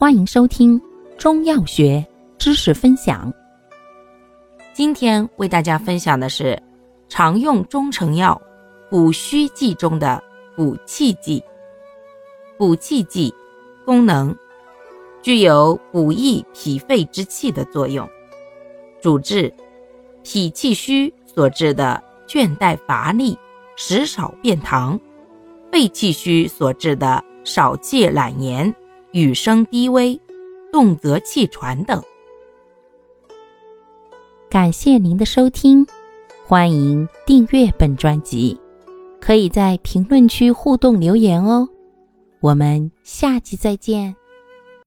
欢迎收听中药学知识分享。今天为大家分享的是常用中成药补虚剂中的补气剂。补气剂功能具有补益脾肺之气的作用，主治脾气虚所致的倦怠乏力、食少便溏；肺气虚所致的少气懒言。语声低微、动则气喘等。感谢您的收听，欢迎订阅本专辑，可以在评论区互动留言哦。我们下期再见。